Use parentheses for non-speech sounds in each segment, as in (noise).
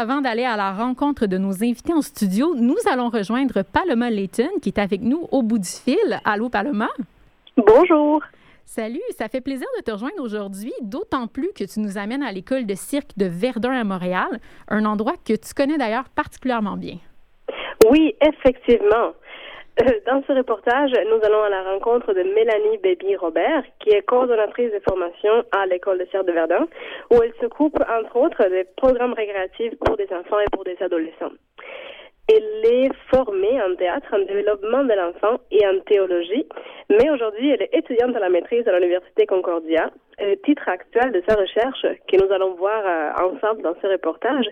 avant d'aller à la rencontre de nos invités en studio, nous allons rejoindre Paloma Layton qui est avec nous au bout du fil. Allô, Paloma? Bonjour. Salut, ça fait plaisir de te rejoindre aujourd'hui, d'autant plus que tu nous amènes à l'école de cirque de Verdun à Montréal, un endroit que tu connais d'ailleurs particulièrement bien. Oui, effectivement. Euh, Dans ce reportage, nous allons à la rencontre de Mélanie Baby Robert, qui est coordonnatrice de formation à l'école de cirque de Verdun, où elle s'occupe entre autres des programmes récréatifs pour des enfants et pour des adolescents. Elle est formée en théâtre, en développement de l'enfant et en théologie, mais aujourd'hui elle est étudiante à la maîtrise à l'Université Concordia. Le titre actuel de sa recherche, que nous allons voir euh, ensemble dans ce reportage,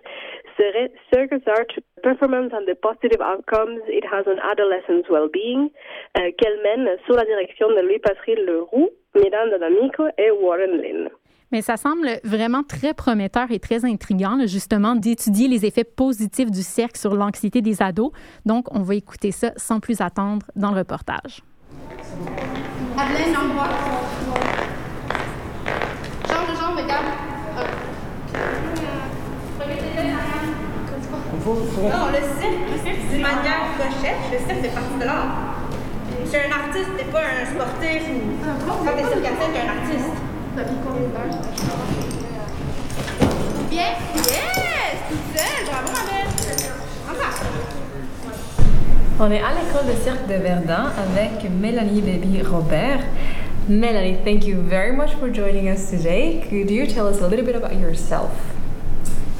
serait Circus Art Performance and the Positive Outcomes It Has on Adolescents Well-Being, euh, qu'elle mène sous la direction de Louis-Patrick Leroux, Miranda D'Amico et Warren Lynn. Mais ça semble vraiment très prometteur et très intriguant, là, justement, d'étudier les effets positifs du cirque sur l'anxiété des ados. Donc, on va écouter ça sans plus attendre dans le reportage. Madeleine, on voit. Change de jambe, regarde. Non, le cirque, le cirque, c'est une manière recherche. Le cirque fait partie de l'art. Suis un artiste, t'es pas un sportif ou. Quand t'es circassienne, t'es un artiste. Bien. Yes! Toute seule. Bravo, Madeleine. Encore. On est à l'école de cirque de Verdun avec Mélanie Baby Robert. Melanie, thank you very much for joining us today. Could you tell us a little bit about yourself?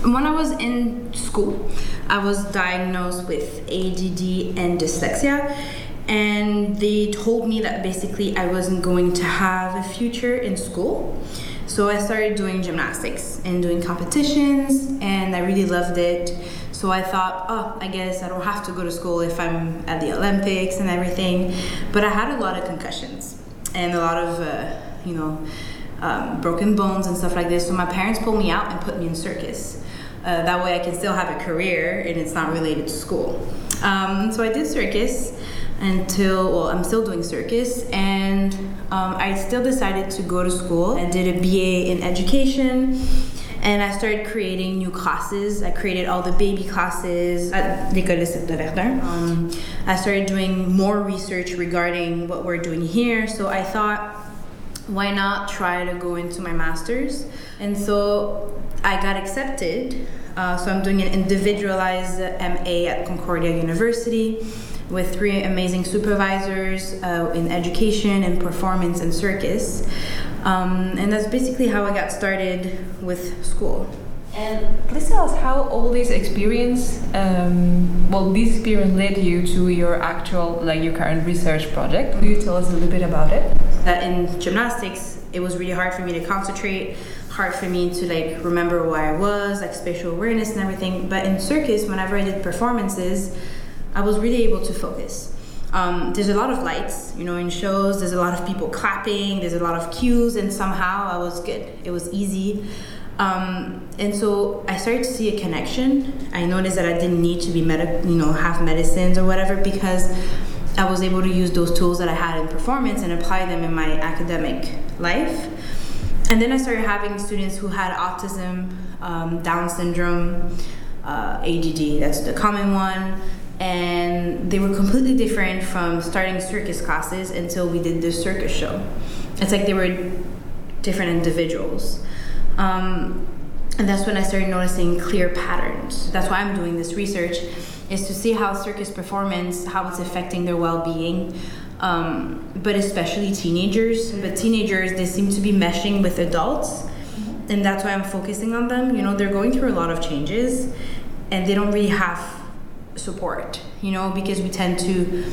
When I was in school, I was diagnosed with ADD and dyslexia, and they told me that basically I wasn't going to have a future in school. So I started doing gymnastics and doing competitions, and I really loved it. So I thought, oh, I guess I don't have to go to school if I'm at the Olympics and everything. But I had a lot of concussions and a lot of, uh, you know, um, broken bones and stuff like this. So my parents pulled me out and put me in circus. Uh, that way I can still have a career and it's not related to school. Um, so I did circus until, well, I'm still doing circus and um, I still decided to go to school. I did a BA in education and I started creating new classes. I created all the baby classes at l'École de Verdun. Um, I started doing more research regarding what we're doing here. So I thought, why not try to go into my master's? And so I got accepted. Uh, so I'm doing an individualized MA at Concordia University with three amazing supervisors uh, in education and performance and circus. Um, and that's basically how I got started with school. And please tell us how all this experience, um, well, this experience led you to your actual, like your current research project. Could you tell us a little bit about it? that in gymnastics it was really hard for me to concentrate hard for me to like remember where i was like spatial awareness and everything but in circus whenever i did performances i was really able to focus um, there's a lot of lights you know in shows there's a lot of people clapping there's a lot of cues and somehow i was good it was easy um, and so I started to see a connection. I noticed that I didn't need to be medic, you know, have medicines or whatever because I was able to use those tools that I had in performance and apply them in my academic life. And then I started having students who had autism, um, Down syndrome, uh, ADD, that's the common one. And they were completely different from starting circus classes until we did the circus show. It's like they were different individuals. Um, and that's when I started noticing clear patterns. That's why I'm doing this research, is to see how circus performance, how it's affecting their well-being, um, but especially teenagers. But teenagers, they seem to be meshing with adults, and that's why I'm focusing on them. You know, they're going through a lot of changes, and they don't really have support. You know, because we tend to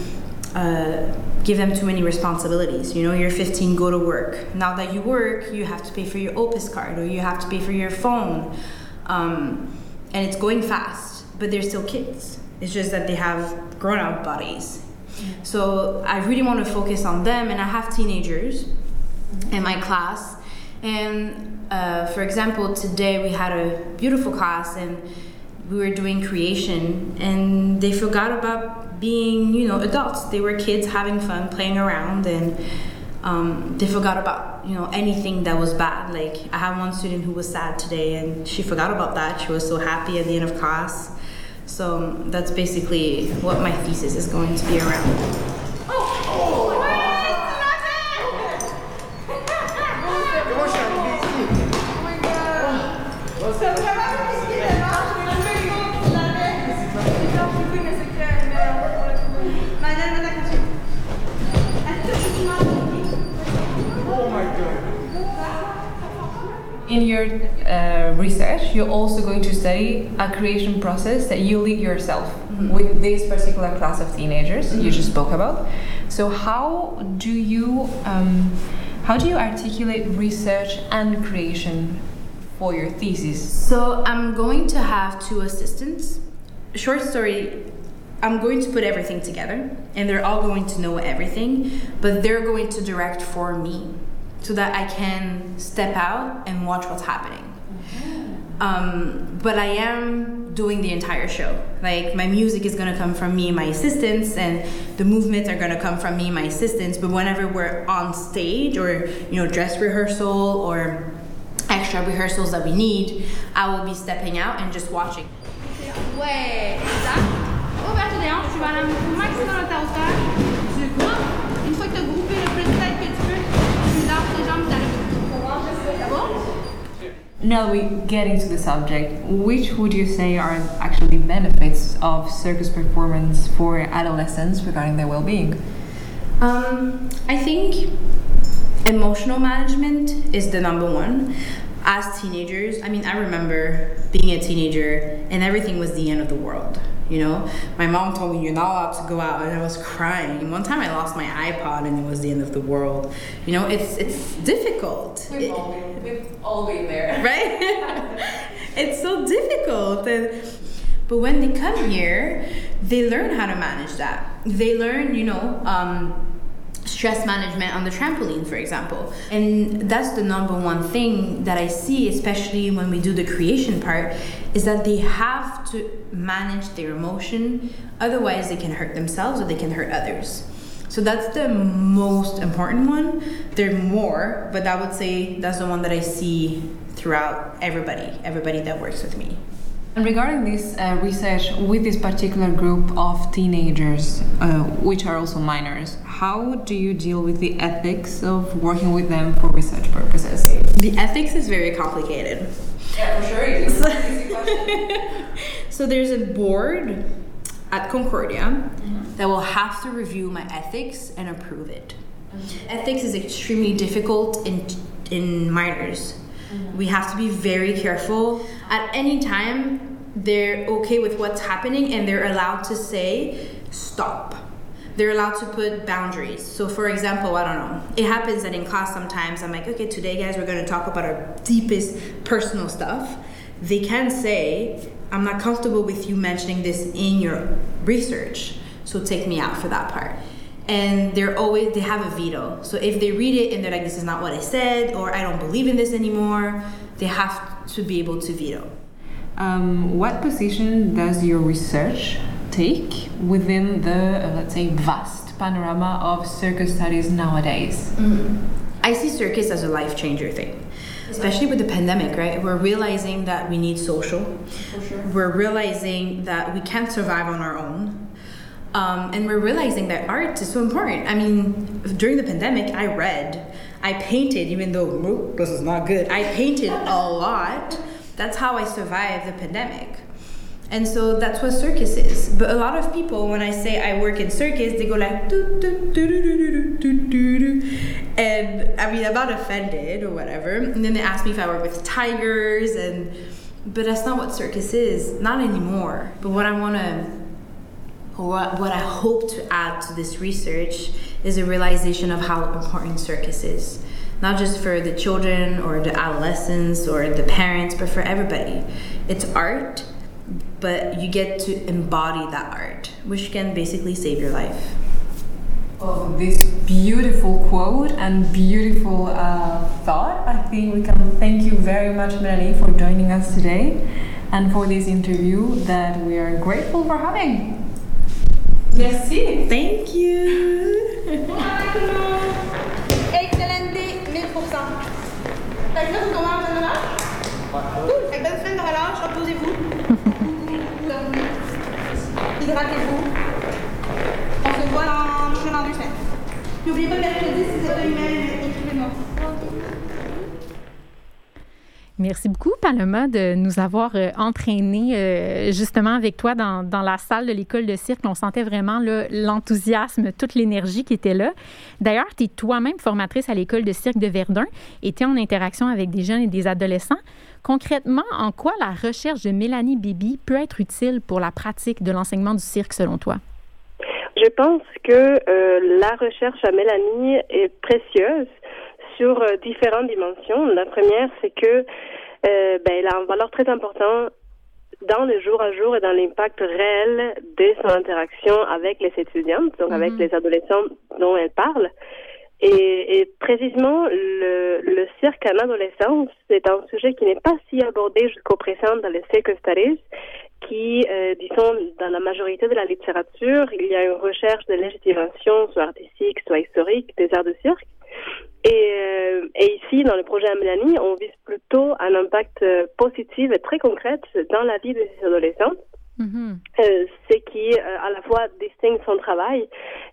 uh, give them too many responsibilities. You know, you're 15, go to work. Now that you work, you have to pay for your Opus card or you have to pay for your phone. Um, and it's going fast, but they're still kids. It's just that they have grown up bodies. So I really want to focus on them, and I have teenagers in my class. And uh, for example, today we had a beautiful class, and we were doing creation, and they forgot about being, you know, adults. They were kids having fun, playing around, and um, they forgot about, you know, anything that was bad. Like I had one student who was sad today, and she forgot about that. She was so happy at the end of class. So um, that's basically what my thesis is going to be around. You're also going to study a creation process that you lead yourself with this particular class of teenagers you just spoke about. So, how do you um, how do you articulate research and creation for your thesis? So I'm going to have two assistants. Short story, I'm going to put everything together, and they're all going to know everything, but they're going to direct for me so that I can step out and watch what's happening. Um, but I am doing the entire show. Like my music is gonna come from me and my assistants, and the movements are gonna come from me and my assistants. But whenever we're on stage or you know dress rehearsal or extra rehearsals that we need, I will be stepping out and just watching. Hauteur. Now we get into the subject. Which would you say are actually benefits of circus performance for adolescents regarding their well-being? Um, I think emotional management is the number one. As teenagers, I mean, I remember being a teenager and everything was the end of the world. You know, my mom told me you're not allowed to go out, and I was crying. One time I lost my iPod, and it was the end of the world. You know, it's it's difficult. It- we've all been there. (laughs) right? (laughs) it's so difficult. And, but when they come here, they learn how to manage that. They learn, you know, um, stress management on the trampoline, for example. And that's the number one thing that I see, especially when we do the creation part, is that they have to manage their emotion. Otherwise, they can hurt themselves or they can hurt others. So that's the most important one. There are more, but I would say that's the one that I see throughout everybody, everybody that works with me. And regarding this uh, research with this particular group of teenagers, uh, which are also minors, how do you deal with the ethics of working with them for research purposes? The ethics is very complicated. Yeah, for sure. it is. (laughs) So there's a board at Concordia that will have to review my ethics and approve it. Ethics is extremely difficult in in minors. Mm-hmm. We have to be very careful. At any time, they're okay with what's happening and they're allowed to say stop. They're allowed to put boundaries. So, for example, I don't know. It happens that in class sometimes I'm like, okay, today, guys, we're going to talk about our deepest personal stuff. They can say, I'm not comfortable with you mentioning this in your research, so take me out for that part. And they're always, they have a veto. So, if they read it and they're like, this is not what I said, or I don't believe in this anymore, they have to be able to veto. Um, what position does your research take within the, uh, let's say, vast panorama of circus studies nowadays? I see circus as a life changer thing, especially with the pandemic, right? We're realizing that we need social. We're realizing that we can't survive on our own. Um, and we're realizing that art is so important. I mean, during the pandemic, I read, I painted, even though this is not good. I painted a lot. That's how I survived the pandemic. And so that's what circus is. But a lot of people, when I say I work in circus, they go like, doo, doo, doo, and I mean, I'm not offended or whatever. And then they ask me if I work with tigers, and but that's not what circus is, not anymore. But what I want to what, what I hope to add to this research is a realization of how important circus is. Not just for the children or the adolescents or the parents, but for everybody. It's art but you get to embody that art, which can basically save your life. Oh, this beautiful quote and beautiful uh, thought. I think we can thank you very much, Melanie, for joining us today and for this interview that we are grateful for having. Merci. Thank you. (laughs) Excelente, 1000%. Fait que là, vous commencez le relâche? Cool. Fait que bonne semaine de relâche, reposez-vous. Hydratez-vous. On se voit dans, dans deux semaines. N'oubliez pas mercredi, si vous avez un email, Merci beaucoup, Paloma, de nous avoir euh, entraînés euh, justement avec toi dans, dans, la salle de l'école de cirque. On sentait vraiment l'enthousiasme, toute l'énergie qui était là. D'ailleurs, tu es toi-même formatrice à l'école de cirque de Verdun et tu es en interaction avec des jeunes et des adolescents. Concrètement, en quoi la recherche de Mélanie Bibi peut être utile pour la pratique de l'enseignement du cirque selon toi? Je pense que euh, la recherche à Mélanie est précieuse sur euh, différentes dimensions. La première, c'est que euh, ben, elle a un valeur très important dans le jour à jour et dans l'impact réel de son interaction avec les étudiantes, donc avec les adolescents dont elle parle. Et, et précisément, le, le, cirque en adolescence, c'est un sujet qui n'est pas si abordé jusqu'au présent dans les cirque studies, qui, euh, disons, dans la majorité de la littérature, il y a une recherche de légitimation, soit artistique, soit historique, des arts de cirque. Et, euh, et ici, dans le projet Mélanie, on vise plutôt un impact euh, positif et très concret dans la vie de ces adolescents. Mm-hmm. euh, ce qui euh, à la fois distingue son travail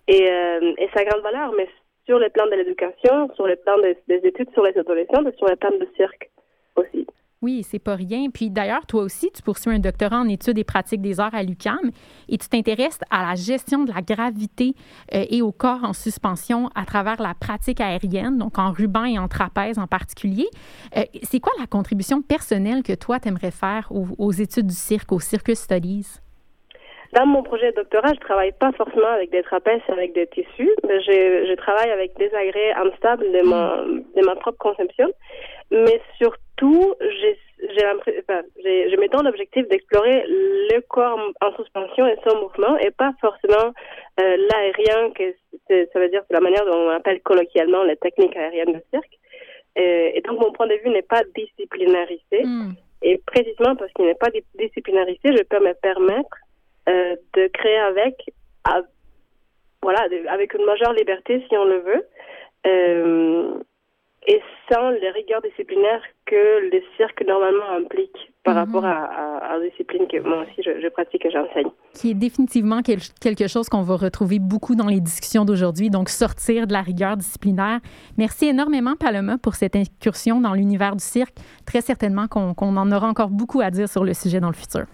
et, euh, et sa grande valeur, mais sur le plan de l'éducation, sur le plan des, des, études sur les adolescents et sur le plan du cirque aussi. Oui, c'est pas rien. Puis d'ailleurs, toi aussi, tu poursuis un doctorat en études et pratiques des arts à l'UCAM et tu t'intéresses à la gestion de la gravité euh, et au corps en suspension à travers la pratique aérienne, donc en ruban et en trapèze en particulier. Euh, c'est quoi la contribution personnelle que toi, tu aimerais faire aux, études du cirque, aux Circus Studies? Dans mon projet de doctorat, je travaille pas forcément avec des trapèzes, avec des tissus, je travaille avec des agrès instables de ma, de ma propre conception. Mais surtout, j'ai, j'ai enfin, je me donne l'objectif d'explorer le corps en suspension et son mouvement, et pas forcément euh, l'aérien, que ça veut dire c'est la manière dont on appelle colloquialement les techniques aériennes de cirque. Euh, et donc, mon point de vue n'est pas disciplinarisé. Mm. Et précisément parce qu'il n'est pas disciplinarisé, je peux me permettre euh, de créer avec, à, voilà, de, avec une majeure liberté si on le veut, euh, et sans les rigueurs disciplinaires que le cirque normalement implique par -hmm. rapport à, à, à, la discipline que moi aussi je, je pratique et j'enseigne. Qui est définitivement quel, quelque chose qu'on va retrouver beaucoup dans les discussions d'aujourd'hui, donc sortir de la rigueur disciplinaire. Merci énormément, Paloma, pour cette incursion dans l'univers du cirque. Très certainement qu'on qu en aura encore beaucoup à dire sur le sujet dans le futur.